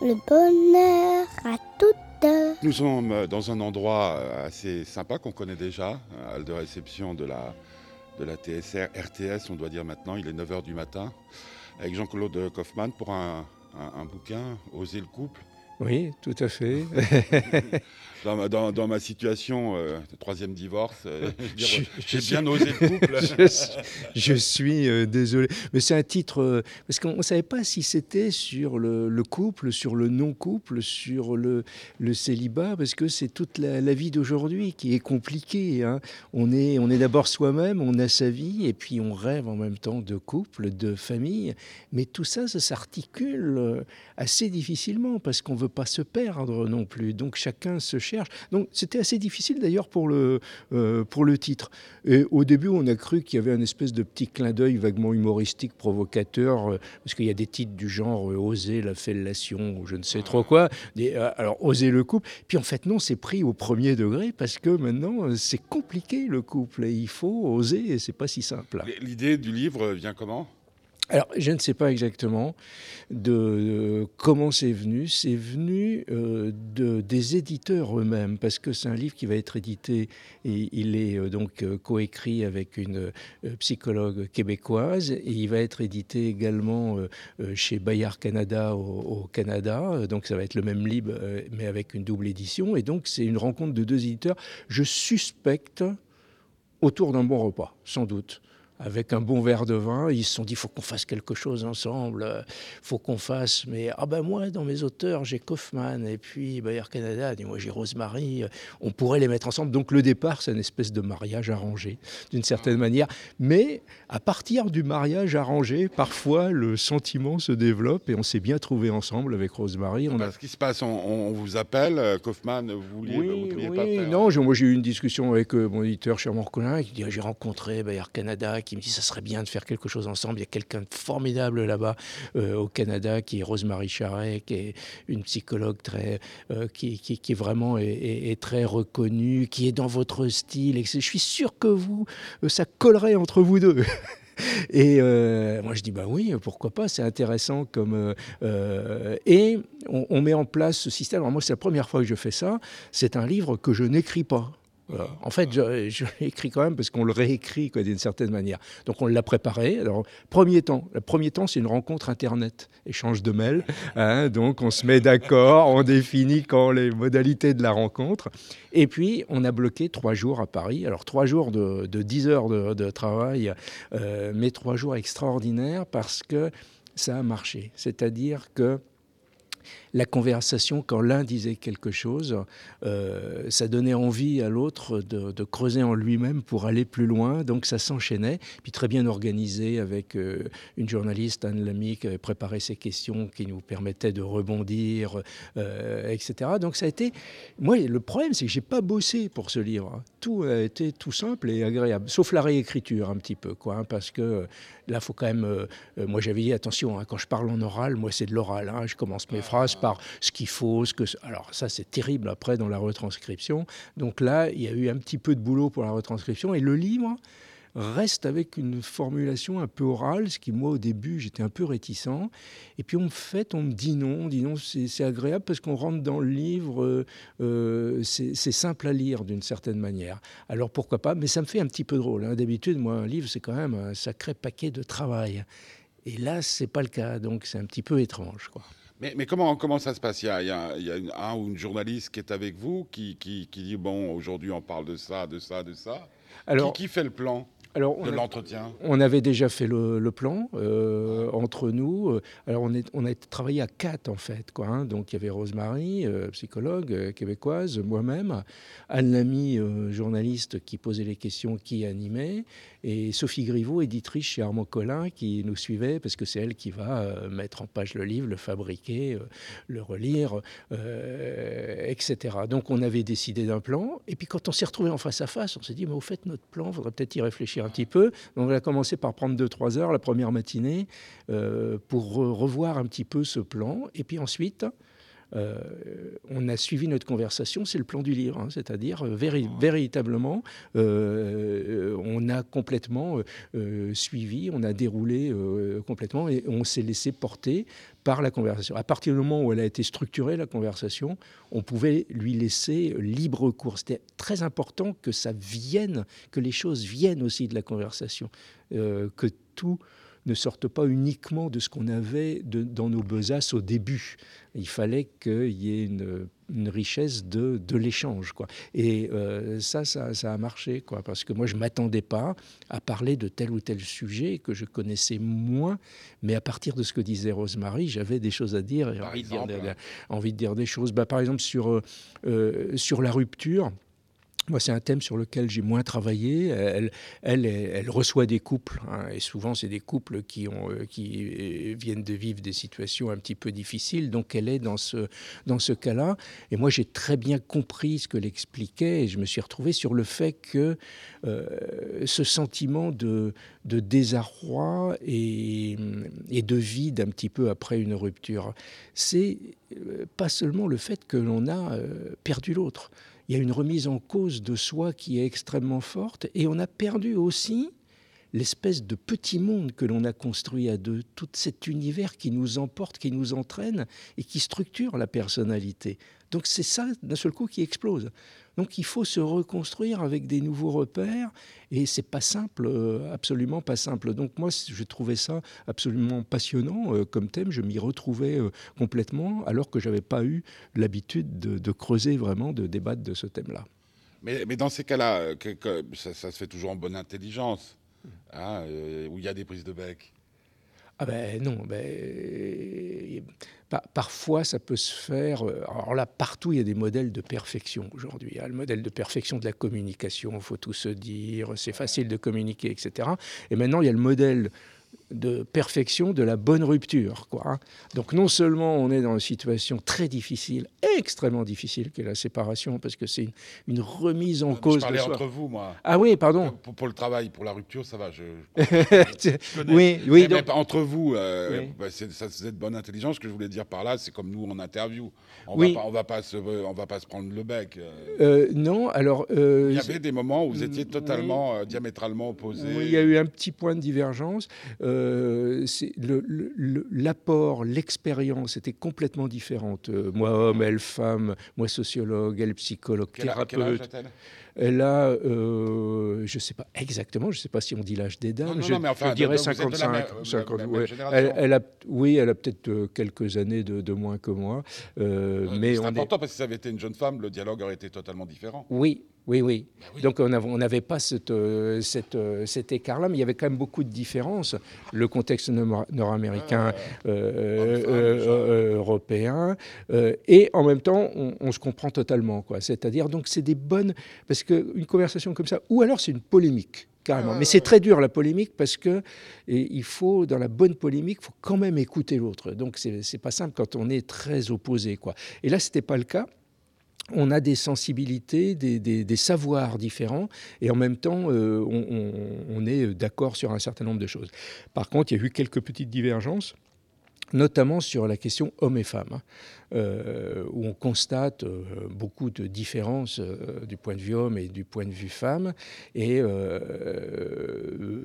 le bonheur à toutes. Nous sommes dans un endroit assez sympa qu'on connaît déjà, à de réception de la, de la TSR, RTS, on doit dire maintenant, il est 9h du matin, avec Jean-Claude Kaufmann pour un, un bouquin, Oser le couple. Oui, tout à fait. dans, ma, situation, euh, troisième divorce, euh, j'ai bien osé le couple. je, suis euh, désolé. Mais c'est un titre, parce qu'on ne savait pas si c'était sur le, couple, sur le non-couple, sur le, le, célibat, parce que c'est toute la, vie d'aujourd'hui qui est compliquée. Hein. On est, on est d'abord soi-même, on a sa vie, et puis on rêve en même temps de couple, de famille. Mais tout ça, ça s'articule assez difficilement, parce qu'on veut pas se perdre non plus. Donc chacun se cherche. Donc c'était assez difficile d'ailleurs pour le, euh, pour le titre. Et au début, on a cru qu'il y avait un espèce de petit clin d'œil vaguement humoristique, provocateur, euh, parce qu'il y a des titres du genre euh, Oser la fellation ou je ne sais trop quoi. alors Oser le couple. Puis en fait, non, c'est pris au premier degré parce que maintenant, c'est compliqué le couple et il faut oser et c'est pas si simple. L'idée du livre vient comment? Alors, je ne sais pas exactement de, comment c'est venu. C'est venu euh, de, des éditeurs eux-mêmes, parce que c'est un livre qui va être édité, il est euh, donc euh, coécrit avec une psychologue québécoise, et il va être édité également chez Bayard Canada au, Canada. Donc, ça va être le même livre, mais avec une double édition. Et donc, c'est une rencontre de deux éditeurs. Je suspecte autour d'un bon repas, sans doute avec un bon verre de vin. Ils se sont dit, il faut qu'on fasse quelque chose ensemble, il faut qu'on fasse. Mais ah ben moi, dans mes auteurs, j'ai Kaufman et puis Bayer Canada, et moi j'ai Rosemary, on pourrait les mettre ensemble. Donc le départ, c'est une espèce de mariage arrangé, d'une certaine manière. Mais à partir du mariage arrangé, parfois le sentiment se développe et on s'est bien trouvé ensemble avec Rosemary. On a... Ce qui se passe, on, vous appelle, euh, Kaufman, vous vouliez, oui, oui, pas Non, moi j'ai eu une discussion avec euh, mon éditeur Charmant Collin qui dit j'ai rencontré Bayer Canada qui me dit ça serait bien de faire quelque chose ensemble. Il y a quelqu'un de formidable là-bas euh, au Canada qui est Rosemary Charret, qui est une psychologue très, euh, qui, qui, vraiment est, très reconnue, qui est dans votre style. Et je suis sûr que vous, euh, ça collerait entre vous deux. Et moi, je dis, bah oui, pourquoi pas, c'est intéressant comme... et on, on, met en place ce système. Alors moi, c'est la première fois que je fais ça. C'est un livre que je n'écris pas. En fait, je, je l'ai écrit quand même parce qu'on le réécrit d'une certaine manière. Donc on l'a préparé. Alors, premier temps, le premier temps, c'est une rencontre Internet, échange de mails. Hein. donc on se met d'accord, on définit quand les modalités de la rencontre. Et puis, on a bloqué trois jours à Paris. Alors, trois jours de, de 10 heures de, travail, euh, mais trois jours extraordinaires parce que ça a marché. C'est-à-dire que la conversation, quand l'un disait quelque chose, euh, ça donnait envie à l'autre de, creuser en lui-même pour aller plus loin. Donc ça s'enchaînait. Puis très bien organisé avec euh, une journaliste, Anne Lamy, qui avait préparé ces questions qui nous permettaient de rebondir, euh, etc. Donc ça a été. Moi, le problème, c'est que j'ai pas bossé pour ce livre. Tout a été tout simple et agréable, sauf la réécriture un petit peu, quoi, hein, parce que là, faut quand même. moi, j'avais dit attention, hein, quand je parle en oral, moi, c'est de l'oral. Hein, je commence mes phrases par ce qu'il faut, ce que... Alors ça, c'est terrible après dans la retranscription. Donc là, il y a eu un petit peu de boulot pour la retranscription. Et le livre reste avec une formulation un peu orale, ce qui, moi, au début, j'étais un peu réticent. Et puis, en fait, on me dit non, on dit non, c'est agréable parce qu'on rentre dans le livre, euh, euh, c'est simple à lire d'une certaine manière. Alors, pourquoi pas? Mais ça me fait un petit peu drôle. Hein. D'habitude, moi, un livre, c'est quand même un sacré paquet de travail. Et là, c'est pas le cas, donc c'est un petit peu étrange, quoi. Mais, comment, comment ça se passe? Il y a, il y a, un ou une journaliste qui est avec vous, qui, qui, dit, bon, aujourd'hui on parle de ça, de ça, de ça. Alors, qui, qui fait le plan? Alors, de l'entretien On avait déjà fait le, plan euh, entre nous. Alors, on, est, on a travaillé à quatre, en fait. Quoi, hein. Donc, il y avait Rosemary, euh, psychologue euh, québécoise, moi-même, Anne Lamy, journaliste qui posait les questions, qui animait, et Sophie Griveau, éditrice chez Armand Collin, qui nous suivait, parce que c'est elle qui va mettre en page le livre, le fabriquer, le relire, etc. Donc, on avait décidé d'un plan. Et puis, quand on s'est retrouvé en face à face, on s'est dit, mais au fait, notre plan, il faudrait peut-être y réfléchir un petit peu. Donc on a commencé par prendre 2-3 heures la première matinée euh, pour revoir un petit peu ce plan. Et puis ensuite, euh, on a suivi notre conversation, c'est le plan du livre, hein, c'est-à-dire euh, véritablement, euh, on a complètement suivi, on a déroulé complètement et on s'est laissé porter par la conversation. À partir du moment où elle a été structurée, la conversation, on pouvait lui laisser libre cours. C'était très important que ça vienne, que les choses viennent aussi de la conversation, que tout ne sortent pas uniquement de ce qu'on avait dans nos besaces au début. Il fallait qu'il y ait une, richesse de, de l'échange. Quoi. Et euh, ça, ça, a marché, quoi, parce que moi, je ne m'attendais pas à parler de tel ou tel sujet que je connaissais moins, mais à partir de ce que disait Rosemary, j'avais des choses à dire, et envie, de dire, des, envie de dire des choses. Bah, par exemple, sur, euh, euh, sur la rupture, moi, c'est un thème sur lequel j'ai moins travaillé. Elle, reçoit des couples, hein, et souvent, c'est des couples qui, euh, qui viennent de vivre des situations un petit peu difficiles. Donc, elle est dans ce, dans ce cas-là. Et moi, j'ai très bien compris ce que l'expliquait, et je me suis retrouvé sur le fait que euh, ce sentiment de, désarroi et, et de vide un petit peu après une rupture, c'est euh, pas seulement le fait que l'on a perdu l'autre il y a une remise en cause de soi qui est extrêmement forte et on a perdu aussi l'espèce de petit monde que l'on a construit à deux, tout cet univers qui nous emporte, qui nous entraîne et qui structure la personnalité. Donc c'est ça d'un seul coup qui explose. Donc il faut se reconstruire avec des nouveaux repères et c'est pas simple, euh, absolument pas simple. Donc moi je trouvais ça absolument passionnant euh, comme thème, je m'y retrouvais euh, complètement alors que j'avais pas eu l'habitude de, creuser vraiment, de débattre de ce thème-là. Mais, dans ces cas-là, ça, se fait toujours en bonne intelligence, hein, où il y a des prises de bec. Ah ben non, ben, parfois ça peut se faire. Euh, alors là, partout, il y a des modèles de perfection aujourd'hui. A le modèle de perfection de la communication, il faut tout se dire, c'est facile de communiquer, etc. Et maintenant, il y a le modèle de perfection de la bonne rupture. Quoi. Hein. Donc non seulement on est dans une situation très difficile, extrêmement difficile, qui est la séparation, parce que c'est une, remise en cause. Je parlais entre vous, moi. Ah oui, pardon. Pour, le travail, pour la rupture, ça va. Je, oui, oui. entre vous, euh, bah, ça c'est de bonne intelligence. Ce que je voulais dire par là, c'est comme nous en interview. On oui. va pas, on va pas se, on va pas se prendre le bec. Euh. Euh, non, alors. il y avait des moments où vous étiez totalement, diamétralement opposés. Oui, il y a eu un petit point de divergence. Euh, l'apport, l'expérience était complètement différente. Euh, moi, homme, elle, femme, moi, sociologue, elle, psychologue, thérapeute. Elle a, euh, je ne sais pas exactement, je ne sais pas si on dit l'âge des dames, je, dirais 55. elle, a, oui, elle a peut-être quelques années de, moins que moi. mais c'est important parce que si ça avait été une jeune femme, le dialogue aurait été totalement différent. Oui, oui, oui. Ben Donc on n'avait pas cette, euh, euh, cet écart-là, mais il y avait quand même beaucoup de différences. Le contexte nord-américain, euh, européen, et en même temps, on, se comprend totalement. C'est-à-dire, donc c'est des bonnes... Parce qu'une conversation comme ça, ou alors c'est une polémique. Carrément. Mais c'est très dur la polémique parce que il faut dans la bonne polémique, il faut quand même écouter l'autre. Donc c'est pas simple quand on est très opposé quoi. Et là c'était pas le cas on a des sensibilités, des, savoirs différents, et en même temps, euh, on, est d'accord sur un certain nombre de choses. Par contre, il y a eu quelques petites divergences notamment sur la question hommes et femmes, hein, euh, où on constate euh, beaucoup de différences euh, du point de vue homme et du point de vue femme. Et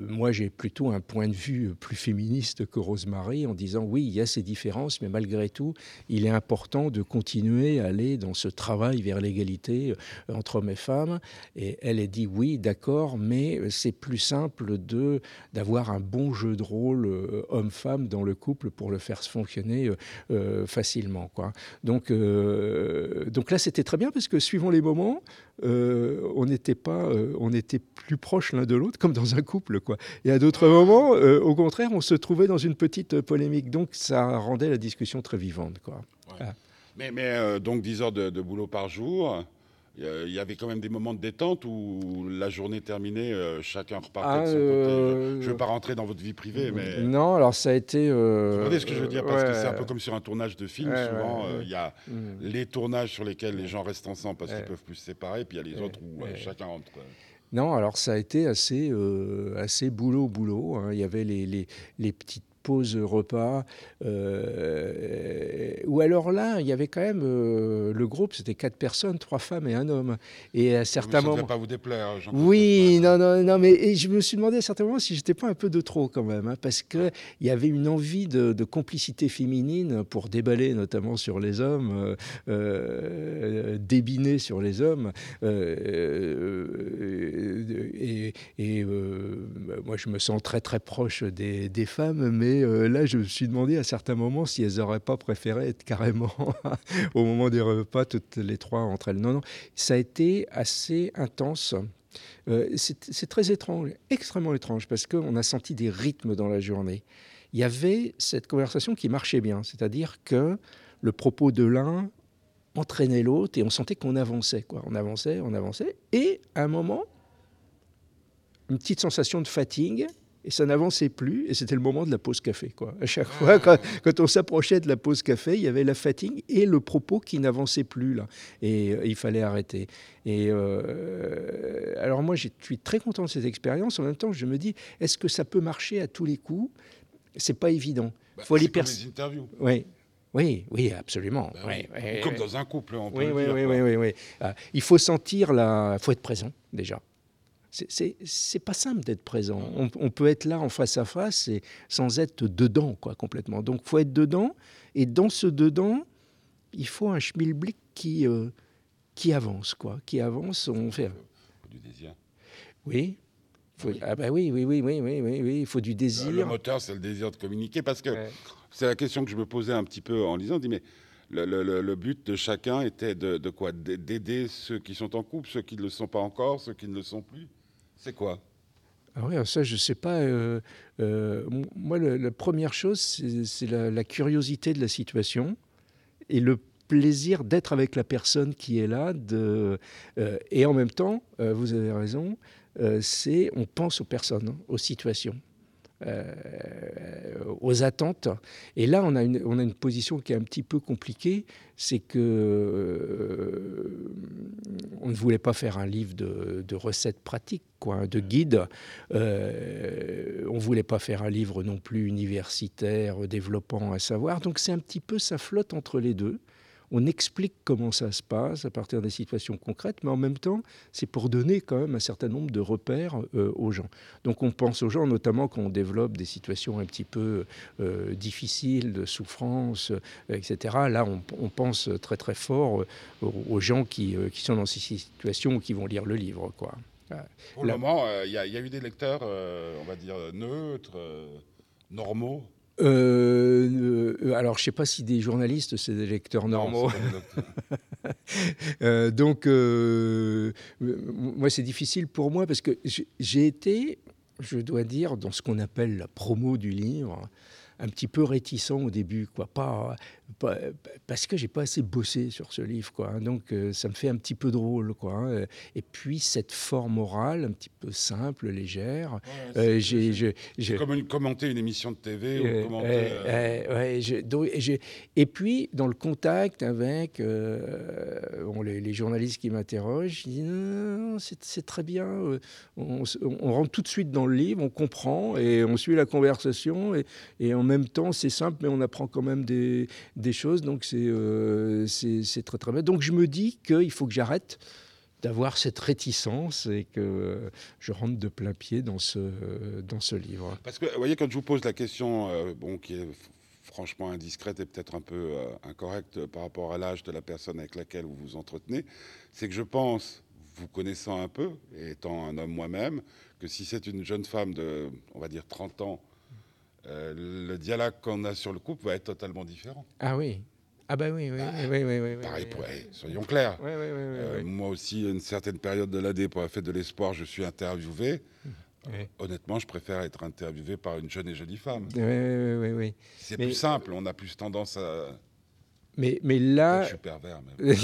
moi, j'ai plutôt un point de vue plus féministe que Rosemary en disant oui, il y a ces différences, mais malgré tout, il est important de continuer à aller dans ce travail vers l'égalité entre hommes et femmes. Et elle a dit oui, d'accord, mais c'est plus simple d'avoir un bon jeu de rôle homme-femme dans le couple pour le faire se fonctionner euh, euh, facilement. Quoi. Donc, euh, donc là, c'était très bien parce que suivant les moments, on n'était pas, on était plus proches l'un de l'autre, comme dans un couple. Quoi. Et à d'autres moments, au contraire, on se trouvait dans une petite polémique. Donc ça rendait la discussion très vivante. Quoi. Mais, mais donc 10 heures de, de boulot par jour. Il y avait quand même des moments de détente où la journée terminée, euh, chacun repartait de son côté. Euh, je ne veux pas rentrer dans votre vie privée, mais... Non, alors ça a été... Euh, Vous comprenez ce que je veux dire Parce que c'est un peu comme sur un tournage de film. souvent, il y a mm. les tournages sur lesquels les gens restent ensemble parce qu'ils peuvent plus se séparer, puis il y a les autres où chacun rentre. Non, alors ça a été assez, assez boulot-boulot. Hein. Il y avait les, les, les petites pause repas. euh, ou alors là, il y avait quand même euh, le groupe, c'était quatre personnes, trois femmes et un homme. Et à certains ça ne moments. pas vous déplaire, Oui, Kaufmann. non, non, non, mais et je me suis demandé à certains moments si j'étais pas un peu de trop quand même, hein, parce que il y avait une envie de, de complicité féminine pour déballer notamment sur les hommes, euh, euh, débiner sur les hommes, et, et, moi je me sens très très proche des, des femmes, mais euh, là je me suis demandé à certains moments si elles auraient pas préféré être carrément au moment des repas toutes les trois entre elles. Non, non, ça a été assez intense. Euh, c'est très étrange, extrêmement étrange, parce qu'on a senti des rythmes dans la journée. Il y avait cette conversation qui marchait bien, c'est-à-dire que le propos de l'un entraînait l'autre et on sentait qu'on avançait, quoi. On avançait, on avançait, et à un moment, une petite sensation de fatigue. Et ça n'avançait plus, et c'était le moment de la pause café. Quoi. À chaque fois, quand, quand on s'approchait de la pause café, il y avait la fatigue et le propos qui n'avançait plus. Là. Et euh, il fallait arrêter. Et euh, alors moi, je suis très content de cette expérience. En même temps, je me dis, est-ce que ça peut marcher à tous les coups? C'est pas évident. Bah, Faut c'est comme les interviews. Oui, oui, oui, absolument. Bah oui. Comme dans un couple, on peut Oui, le oui, dire. oui, oui, oui. Ah, il faut sentir la. Il faut être présent déjà. C'est- pas simple d'être présent. On, on peut être là en face à face et sans être dedans, quoi, complètement. Donc, faut être dedans. Et dans ce dedans, il faut un schmilblick qui euh, qui avance, quoi, qui avance. On fait. Faut du désir? Oui. Faut- Oui. Ah bah oui, oui, oui, oui, oui, oui, oui. Il faut du Le désir. moteur, c'est le désir de communiquer. Parce que Ouais. c'est la question que je me posais un petit peu en lisant. Je dis, mais le, le- le- le but de chacun était de, de quoi? D'aider ceux qui sont en couple, ceux qui ne le sont pas encore, ceux qui ne le sont plus? C'est quoi? Ah ça, je sais pas. euh, euh, moi, la première chose, c'est la, curiosité de la situation et le plaisir d'être avec la personne qui est là. Euh, et en même temps, vous avez raison, c'est on pense aux personnes, hein, aux situations. Euh, aux attentes. Et là, on a, une, on a une position qui est un petit peu compliquée, c'est que euh, on ne voulait pas faire un livre de, recettes pratiques, quoi, de guides. Euh, on ne voulait pas faire un livre non plus universitaire, développant un savoir. Donc c'est un petit peu, ça flotte entre les deux. On explique comment ça se passe à partir des situations concrètes, mais en même temps, c'est pour donner quand même un certain nombre de repères euh, aux gens. Donc on pense aux gens, notamment quand on développe des situations un petit peu euh, difficiles, de souffrance, euh, etc. Là, on, on pense très très fort aux, gens qui, qui sont dans ces situations ou qui vont lire le livre. Quoi. Pour Là- le moment, il y, a- y a eu des lecteurs, on va dire, neutres, normaux. Euh, euh, alors, je ne sais pas si des journalistes, c'est des lecteurs normaux. Euh, donc, euh, moi, c'est difficile pour moi parce que j'ai- j'ai été, je dois dire, dans ce qu'on appelle la promo du livre, un petit peu réticent au début, quoi. Pas, pas- parce que j'ai pas assez bossé sur ce livre, quoi. hein. Donc, euh, ça me fait un petit peu drôle, quoi. hein. Et puis, cette forme orale, un petit peu simple, légère. Ouais, euh, j'ai, je- c'est je- comme une- commenter une émission de TV ou euh, commenter. ouais, je- donc, et puis, dans le contact avec bon, les, les journalistes qui m'interrogent, je dis non, c'est très bien. On, on rentre tout de suite dans le livre, on comprend et on suit la conversation. Et, et en même temps, c'est simple, mais on apprend quand même des, choses. Donc, c'est euh, très, très bien. Donc, je me dis qu'il faut que j'arrête d'avoir cette réticence et que je rentre de plein pied dans ce, dans ce livre. Parce que, vous voyez, quand je vous pose la question, euh, bon, qui est franchement indiscrète et peut-être un peu euh, incorrecte par rapport à l'âge de la personne avec laquelle vous vous entretenez, c'est que je pense, vous connaissant un peu, et étant un homme moi-même, que si c'est une jeune femme de, on va dire, 30 ans, euh, le dialogue qu'on a sur le couple va être totalement différent. Ah oui. Ah bah oui, oui, oui, oui, oui, oui, Pareil, oui, pour, oui. eh, soyons clairs. Euh. Moi aussi, à une certaine période de l'année, pour la fête de l'espoir, je suis interviewé. Oui. Honnêtement, je préfère être interviewé par une jeune et jolie femme. Oui, oui, oui, oui. C'est plus simple, on a plus tendance à... Mais, mais Je là... suis pervers, même.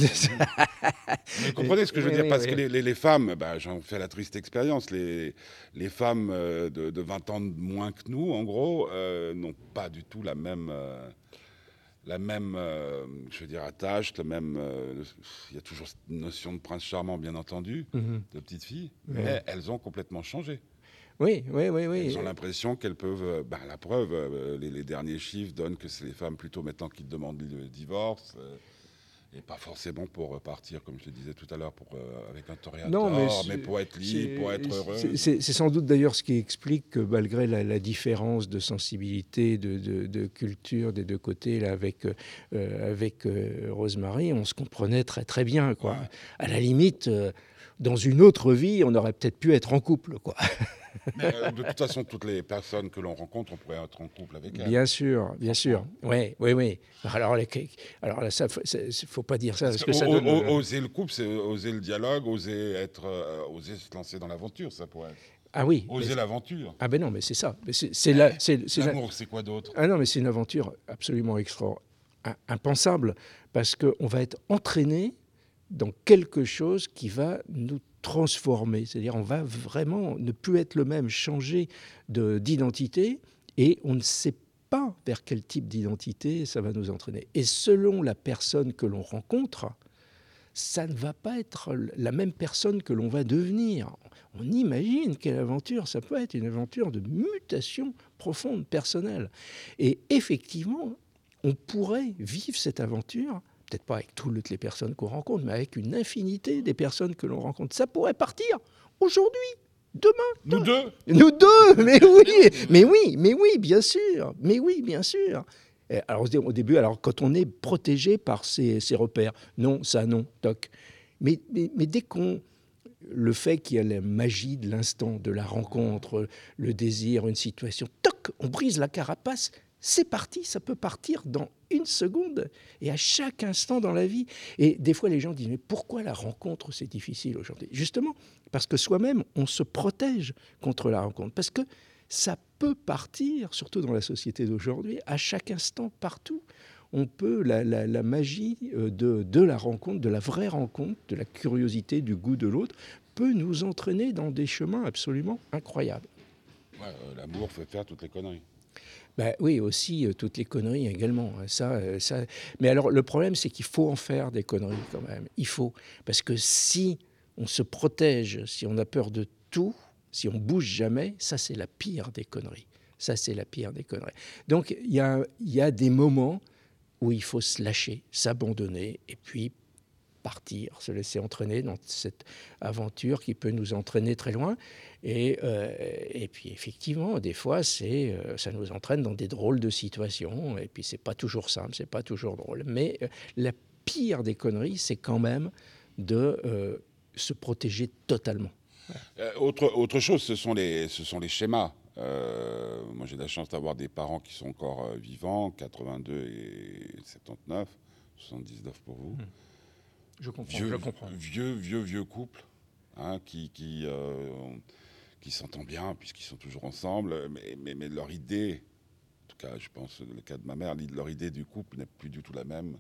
Vous comprenez ce que je veux Oui, dire? oui, Parce oui. que les, les- les femmes, bah, j'en fais la triste expérience, les, les femmes euh, de, de 20 ans de moins que nous, en gros, euh, n'ont pas du tout la même... euh, la même, je veux dire, attache, le même. Il y a toujours cette notion de prince charmant, bien entendu, Mhm. de petite fille, Ouais. mais elles ont complètement changé. Oui, oui, oui, oui. Elles ont l'impression qu'elles peuvent. euh, ben, la preuve, euh, les, les derniers chiffres donnent que c'est les femmes plutôt maintenant qui demandent le divorce. euh, et pas forcément pour repartir, comme je te disais tout à l'heure, pour, euh, avec un toréador, Non, mais pour être libre, pour être heureux. C'est- sans doute d'ailleurs ce qui explique que malgré la, la différence de sensibilité, de, de- de culture des deux côtés, là, avec, euh, avec euh, Rosemary, on se comprenait très très bien. Quoi. Ouais. À la limite, dans une autre vie, on aurait peut-être pu être en couple. Quoi. Mais euh, de toute façon, toutes les personnes que l'on rencontre, on pourrait être en couple avec elles. Bien sûr, bien sûr. Oui, oui, oui. Alors, les- alors là, ça, faut- pas dire ça parce, que ça O- donne. o- oser le couple, c'est oser le dialogue, oser être, euh, oser se lancer dans l'aventure, ça pourrait. être. Ah oui. Oser l'aventure. Ah ben non, mais c'est ça. C'est la- L'amour, c'est quoi d'autre? Ah non, mais c'est une aventure absolument extra, im- impensable, parce qu'on va être entraîné dans quelque chose qui va nous transformer. C'est-à-dire, on va vraiment ne plus être le même, changer de- d'identité, et on ne sait pas vers quel type d'identité ça va nous entraîner. Et selon la personne que l'on rencontre, ça ne va pas être la même personne que l'on va devenir. On imagine quelle aventure, ça peut être une aventure de mutation profonde, personnelle. Et effectivement, on pourrait vivre cette aventure, peut-être pas avec toutes les personnes qu'on rencontre, mais avec une infinité des personnes que l'on rencontre. Ça pourrait partir aujourd'hui, demain. Nous deux Nous deux, mais oui, mais oui, mais oui, bien sûr, mais oui, bien sûr. Alors au au début, alors quand on est protégé par ces, ces repères, non, ça non, toc. Mais, mais, mais dès qu'on le fait qu'il y a la magie de l'instant, de la rencontre, le désir, une situation, toc, on brise la carapace, c'est parti, ça peut partir dans une seconde et à chaque instant dans la vie. Et des fois, les gens disent, mais pourquoi la rencontre, c'est difficile aujourd'hui? Justement, parce que soi-même, on se protège contre la rencontre. Parce que ça peut partir, surtout dans la société d'aujourd'hui, à chaque instant, partout. On peut, la, magie euh, de, la rencontre, de la vraie rencontre, de la curiosité, du goût de l'autre, peut nous entraîner dans des chemins absolument incroyables. Euh, L'amour fait faire toutes les conneries. Ben oui, aussi euh, toutes les conneries également. hein, Ça, euh, ça. Mais alors le problème, c'est qu'il faut en faire des conneries quand même. Il faut. Parce que si on se protège, si on a peur de tout, si on bouge jamais, ça c'est la pire des conneries. Ça c'est la pire des conneries. Donc il y a, y a des moments où il faut se lâcher, s'abandonner et puis partir, se laisser entraîner dans cette aventure qui peut nous entraîner très loin. Et, euh, et puis effectivement, des fois, c'est, euh, ça nous entraîne dans des drôles de situations. Et puis c'est pas toujours simple, c'est pas toujours drôle. Mais euh, la pire des conneries, c'est quand même de euh, se protéger totalement. Euh, autre, autre chose, ce sont les, ce sont les schémas. Euh, moi, j'ai la chance d'avoir des parents qui sont encore euh, vivants, 82 et 79, 79 pour vous. Je comprends. vieux, vieux, vieux, vieux couple, hein, qui, qui, euh, qui s'entend bien puisqu'ils sont toujours ensemble, mais, mais, mais leur idée, en tout cas, je pense, le cas de ma mère, leur idée du couple n'est plus du tout la même.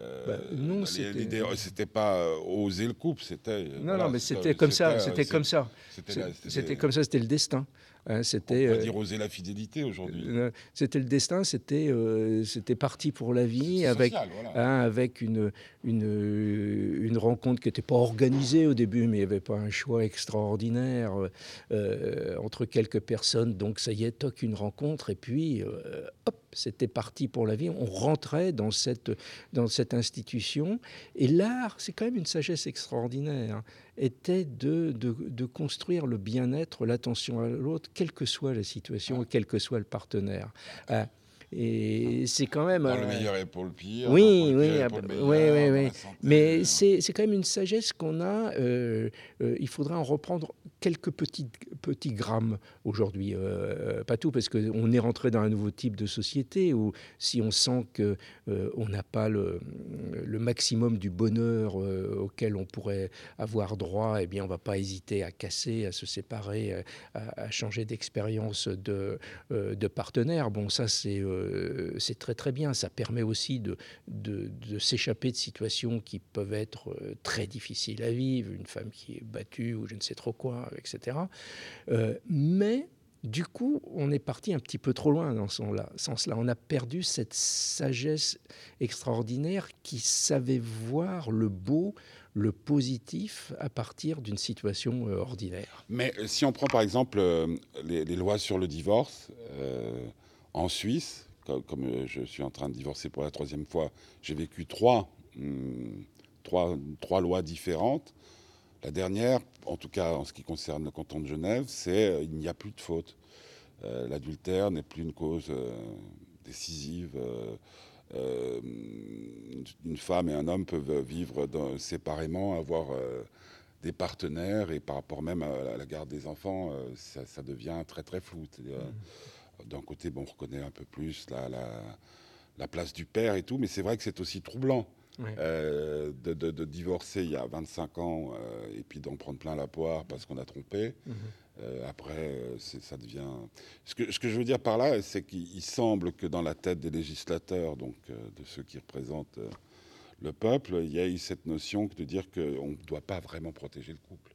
Euh, Bah, non, c'était- l'idée, c'était pas euh, oser le couple, c'était. Non, voilà, non, mais c'était comme ça. c'était, euh, comme ça. C'était comme ça. C'était le destin. Hein, On C'était. pourrait euh, dire oser la fidélité aujourd'hui. Euh, C'était le destin, c'était euh, c'était parti pour la vie avec, social, voilà. hein, avec une, une, une rencontre qui n'était pas organisée au début, mais il n'y avait pas un choix extraordinaire euh, entre quelques personnes. Donc ça y est, toc, une rencontre, et puis hop, c'était parti pour la vie. On rentrait dans cette, dans cette institution. Et l'art, c'est quand même une sagesse extraordinaire, hein, était de, de, de construire le bien-être, l'attention à l'autre, quelle que soit la situation, quel que soit le partenaire. Ah, et c'est quand même... Dans le euh, meilleur et pour le pire. oui, oui, ah pour le bah, oui, oui, oui. Mais c'est c'est quand même une sagesse qu'on a. euh, euh, il faudra en reprendre quelques petits, petits grammes aujourd'hui. Euh, pas tout, parce qu'on est rentré dans un nouveau type de société où si on sent qu'on on n'a pas le, maximum du bonheur euh, auquel on pourrait avoir droit, eh bien, on ne va pas hésiter à casser, à se séparer, euh, à, changer d'expérience de, euh, de partenaire. Bon, ça, c'est euh, c'est très très bien. Ça permet aussi de, de, s'échapper de situations qui peuvent être euh, très difficiles à vivre, une femme qui est battue ou je ne sais trop quoi, etc. Euh, mais du coup, on est parti un petit peu trop loin dans ce sens-là. On a perdu cette sagesse extraordinaire qui savait voir le beau, le positif à partir d'une situation euh, ordinaire. Mais euh, si on prend par exemple les, lois sur le divorce, en Suisse, comme, je suis en train de divorcer pour la troisième fois, j'ai vécu trois, hum, trois, trois lois différentes. La dernière, en tout cas en ce qui concerne le canton de Genève, c'est euh, il n'y a plus de faute. Euh, L'adultère n'est plus une cause euh, décisive. euh, une femme et un homme peuvent vivre dans- séparément, avoir des partenaires, et par rapport même à la, garde des enfants, ça, ça devient très très flou. C'est-à-dire, D'un côté, bon, on reconnaît un peu plus la, la, la place du père et tout, mais c'est vrai que c'est aussi troublant. Euh, de, de- de divorcer il y a 25 ans euh, et puis d'en prendre plein la poire parce qu'on a trompé. Mhm. Euh, après, ça devient. Ce que, ce que je veux dire par là, c'est qu'il il semble que dans la tête des législateurs, donc de ceux qui représentent le peuple, il y a eu cette notion de dire qu'on ne doit pas vraiment protéger le couple,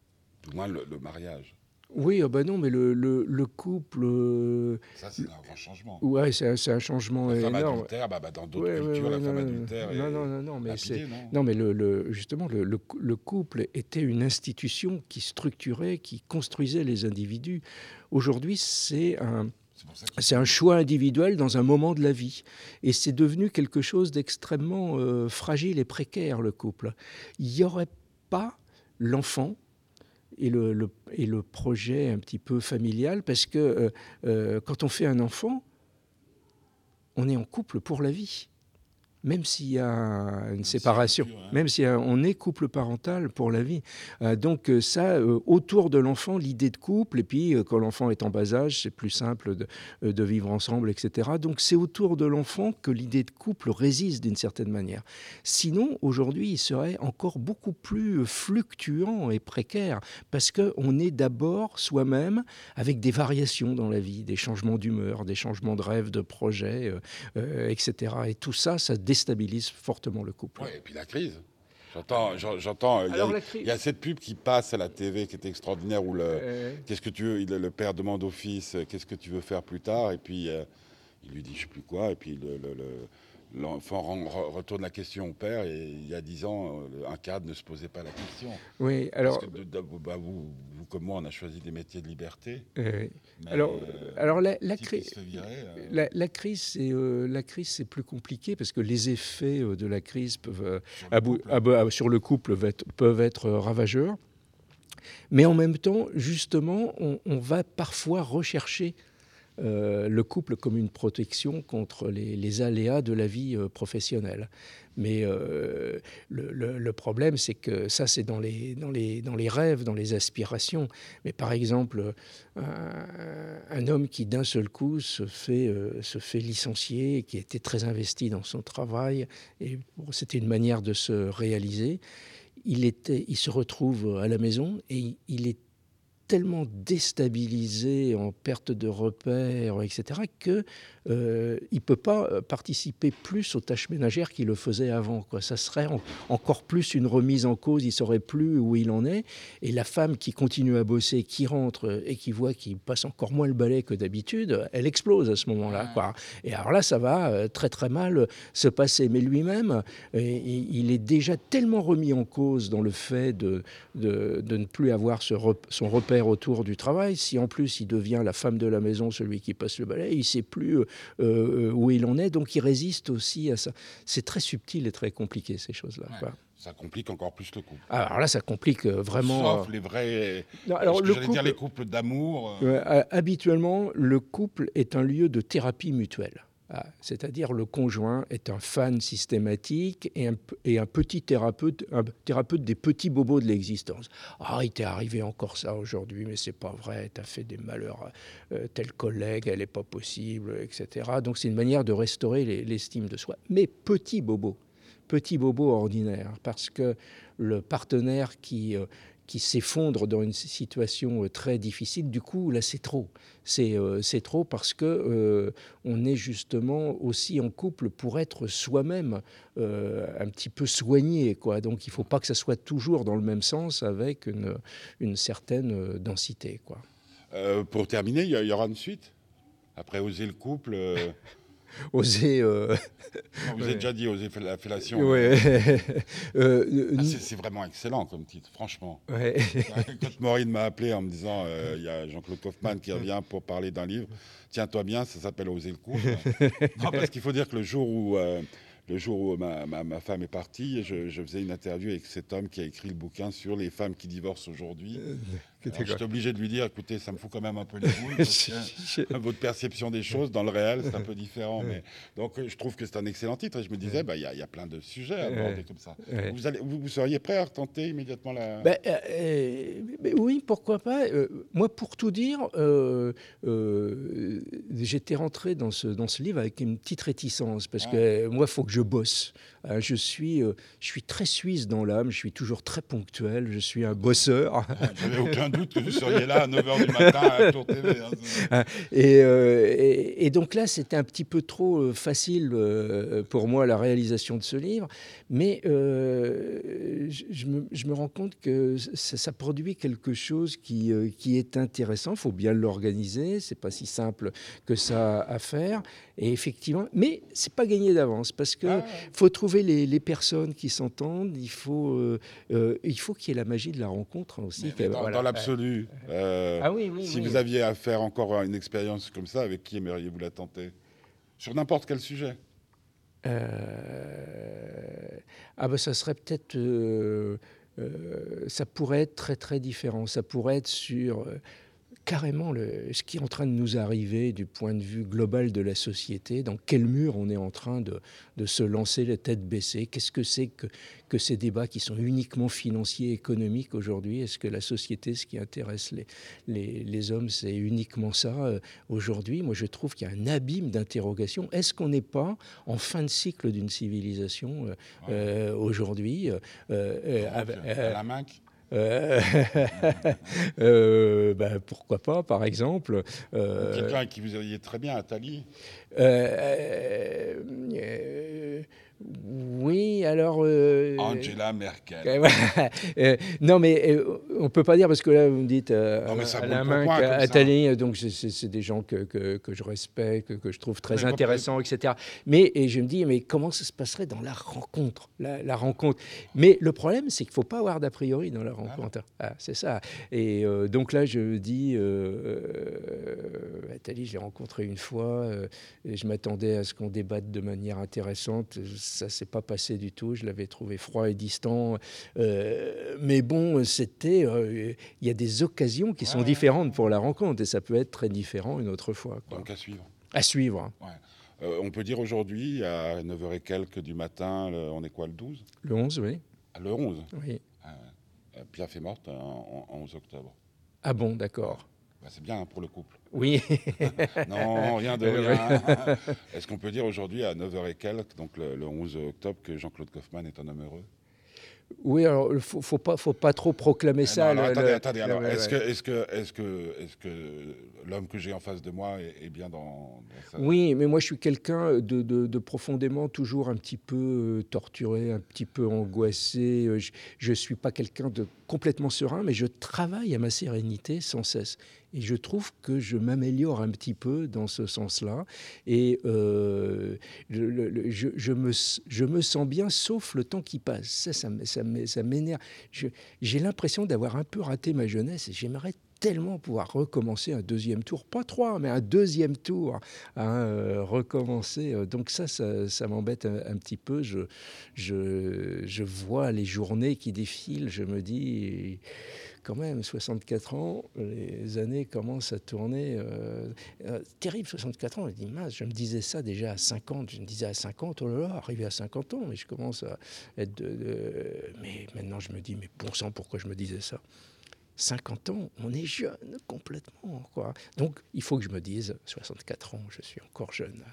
du moins le, le mariage. Oui, ah bah non, mais le, le, le couple, euh, Ça, c'est un grand changement. ouais, c'est un, changement La femme énorme. adultère, bah, bah, dans d'autres Ouais, cultures, ouais, la non, femme non, adultère non, est non, non, non, mais c'est lapidée, non non, mais le, le- justement, le, le cou- le couple était une institution qui structurait, qui construisait les individus. Aujourd'hui, c'est un, c'est un choix individuel dans un moment de la vie. Et c'est devenu quelque chose d'extrêmement euh, fragile et précaire, le couple. Il n'y aurait pas l'enfant et le, et le projet un petit peu familial, parce que euh, euh, quand on fait un enfant, on est en couple pour la vie. Même s'il y a une séparation, hein. même si on est couple parental pour la vie. Euh, donc euh, ça, euh, autour de l'enfant, l'idée de couple, et puis quand l'enfant est en bas âge, c'est plus simple de, de vivre ensemble, etc. Donc c'est autour de l'enfant que l'idée de couple résiste d'une certaine manière. Sinon, aujourd'hui, il serait encore beaucoup plus fluctuant et précaire, parce qu'on est d'abord soi-même avec des variations dans la vie, des changements d'humeur, des changements de rêve, de projet, euh, etc. Et tout ça, ça déstabilise fortement le couple. Ouais, et puis la crise. J'entends, j'en- j'entends. il y a- y cette pub qui passe à la TV qui est extraordinaire où le, Euh, qu'est-ce que tu veux, le père demande au fils euh, qu'est-ce que tu veux faire plus tard et puis euh, il lui dit je sais plus quoi et puis le- le- le- l'enfant retourne la question au père et il y a dix ans euh, un cadre ne se posait pas la question. oui, alors. Parce que bah, vous, vous comme moi on a choisi des métiers de liberté. euh, mais, alors, euh, alors la, virer, euh, La, la crise, c'est euh, la crise, c'est plus compliqué parce que les effets de la crise peuvent, sur le couple. sur le peuvent être ravageurs. Mais en même temps, justement, on, on va parfois rechercher euh, le couple comme une protection contre les, aléas de la vie euh, professionnelle. Mais euh, le, problème, c'est que ça, c'est dans les, dans, les, dans les rêves, dans les aspirations. Mais par exemple, un, homme qui d'un seul coup se fait, se fait licencier, qui était très investi dans son travail, et c'était une manière de se réaliser, il, était, il se retrouve à la maison et il est tellement déstabilisé, en perte de repères, etc., que euh, il peut pas euh, participer plus aux tâches ménagères qu'il le faisait avant. Quoi. Ça serait en- encore plus une remise en cause. Il saurait plus où il en est. Et la femme qui continue à bosser, qui rentre et qui voit qu'il passe encore moins le balai que d'habitude, elle explose à ce moment-là. Quoi. Et alors là, ça va euh, très très mal se passer. Mais lui-même, euh, il est déjà tellement remis en cause dans le fait de, de, de ne plus avoir ce son repère autour du travail. Si en plus il devient la femme de la maison, celui qui passe le balai, il ne sait plus euh, euh, où il en est, donc il résiste aussi à ça. C'est très subtil et très compliqué ces choses-là. Ouais. Ça complique encore plus le couple. Alors là, ça complique euh, vraiment. Sauf les vrais. Non, Alors, le couple, dire les couples d'amour. euh, habituellement, le couple est un lieu de thérapie mutuelle. Ah, C'est-à-dire le conjoint est un fan systématique et un, et un petit thérapeute, thérapeute des petits bobos de l'existence. Ah, il t'est arrivé encore ça aujourd'hui, mais c'est pas vrai, tu as fait des malheurs, euh, tel collègue, elle n'est pas possible, etc. Donc c'est une manière de restaurer les- l'estime de soi. Mais petit bobo, petit bobo ordinaire, parce que le partenaire qui, euh, qui s'effondre dans une situation euh, très difficile, du coup, là, c'est trop. C'est euh, trop parce que euh, on est justement aussi en couple pour être soi-même euh, un petit peu soigné, quoi. Donc, il faut pas que ça soit toujours dans le même sens avec une, une certaine densité, quoi. Pour terminer, il y, aura une suite? Après Oser le couple, oser. euh, vous avez déjà dit oser la fellation. ouais. Euh, Ah, c'est vraiment excellent comme titre, franchement. ouais. Quand Maureen m'a appelé en me disant euh, il y a Jean-Claude Kaufmann qui revient pour parler d'un livre, tiens-toi bien, ça s'appelle Oser le coup. non, parce qu'il faut dire que le jour où, euh, le jour où ma, ma- ma femme est partie, je, je faisais une interview avec cet homme qui a écrit le bouquin sur les femmes qui divorcent aujourd'hui. Alors, J'étais obligé de lui dire écoutez, ça me fout quand même un peu les boules. parce que votre perception des choses dans le réel, c'est un peu différent. Mais... Donc euh, je trouve que c'est un excellent titre et je me disais, bah, il y, a- il y a plein de sujets à aborder comme ça. Vous, allez, vous, vous seriez prêt à retenter immédiatement la... Ben, euh, euh, oui, pourquoi pas. Euh, moi, pour tout dire, euh, j'étais rentré dans ce, dans ce livre avec une petite réticence, parce Ah. que moi, il faut que je bosse. Hein, je, suis, euh, je suis très suisse dans l'âme, je suis toujours très ponctuel, je suis un bosseur. J'avais aucun doute que vous seriez là à 9h du matin à Tour TV. hein. Et, euh, et- et donc là, c'était un petit peu trop euh, facile euh, pour moi la réalisation de ce livre, mais euh, je, je me, je me rends compte que ça, ça produit quelque chose qui, euh, qui est intéressant. Il faut bien l'organiser. C'est pas si simple que ça à faire. Et effectivement, mais c'est pas gagné d'avance parce que Ah, faut trouver les, les personnes qui s'entendent. Il faut, euh, euh, il faut qu'il y ait la magie de la rencontre aussi. Mais dans voilà. l'absolu, euh, Ah oui, oui, si oui. vous aviez à faire encore une expérience comme ça, avec qui aimeriez-vous la tenter? Sur n'importe quel sujet Euh, ah ben ça serait peut-être, euh, euh, ça pourrait être très très différent. Ça pourrait être sur euh, carrément le, ce qui est en train de nous arriver du point de vue global de la société. Dans quel mur on est en train de, de se lancer la tête baissée? Qu'est-ce que c'est que, que ces débats qui sont uniquement financiers, économiques aujourd'hui? Est-ce que la société, ce qui intéresse les, les, les hommes, c'est uniquement ça euh, aujourd'hui? Moi, je trouve qu'il y a un abîme d'interrogation. Est-ce qu'on n'est pas en fin de cycle d'une civilisation euh, euh, aujourd'hui à la ben, pourquoi pas, par exemple euh, Quelqu'un avec qui vous alliez très bien, Atali euh, euh, Oui, alors. euh, Angela Merkel. euh, non, mais euh, on peut pas dire parce que là vous me dites Non, mais ça à la main. Attali, donc c'est- des gens que, que, que je respecte, que, que je trouve très Mais intéressants, etc. Mais et je me dis, mais comment ça se passerait dans la rencontre, la, la rencontre? Mais le problème, c'est qu'il faut pas avoir d'a priori dans la rencontre. Ah, c'est ça. Et donc là, je dis, euh, euh, Attali, je l'ai rencontré une fois. et je m'attendais à ce qu'on débatte de manière intéressante. Ça s'est pas passé du tout. Je l'avais trouvé froid et distant. Euh, mais bon, c'était. euh, Il y a des occasions qui sont Ouais. différentes pour la rencontre et ça peut être très différent une autre fois. quoi. Donc à suivre. À suivre. Euh, on peut dire aujourd'hui, à 9h et quelques du matin, le- on est quoi, le 12 Le 11, oui. Ah, Le 11. oui. Piaf est morte en, en 11 octobre. Ah bon, d'accord. Bah, c'est bien hein, pour le couple. Oui. Non, rien de Euh, rien. Est-ce qu'on peut dire aujourd'hui, à 9h et quelques, donc le, le 11 octobre, que Jean-Claude Kaufmann est un homme heureux? Oui, alors il faut, faut pas, faut pas trop proclamer ça. non, alors, le- attendez, le- attendez. Alors, ouais, est-ce ouais. que, est-ce que, est-ce que, est-ce que l'homme que j'ai en face de moi est, est bien dans, dans sa... Oui, mais moi je suis quelqu'un de, de- de profondément toujours un petit peu euh, torturé, un petit peu angoissé. Euh, Je ne suis pas quelqu'un de complètement serein, mais je travaille à ma sérénité sans cesse. Et je trouve que je m'améliore un petit peu dans ce sens-là. Et euh, je, me, je me sens bien, sauf le temps qui passe. Ça, ça, m'énerve. J'ai l'impression d'avoir un peu raté ma jeunesse et j'aimerais tellement pouvoir recommencer un deuxième tour, pas trois, mais un deuxième tour, hein, euh, recommencer. Euh, Donc ça, ça, m'embête un, petit peu. Je, je vois les journées qui défilent, je me dis, quand même, 64 ans, les années commencent à tourner. euh, euh, terrible, 64 ans. Je je me disais ça déjà à 50. Je me disais à 50, oh là là, arrivé à 50 ans, mais je commence à être Mais maintenant, je me dis, mais bon sang, pourquoi je me disais ça? 50 ans, on est jeune complètement. Quoi. Donc, il faut que je me dise, 64 ans, je suis encore jeune.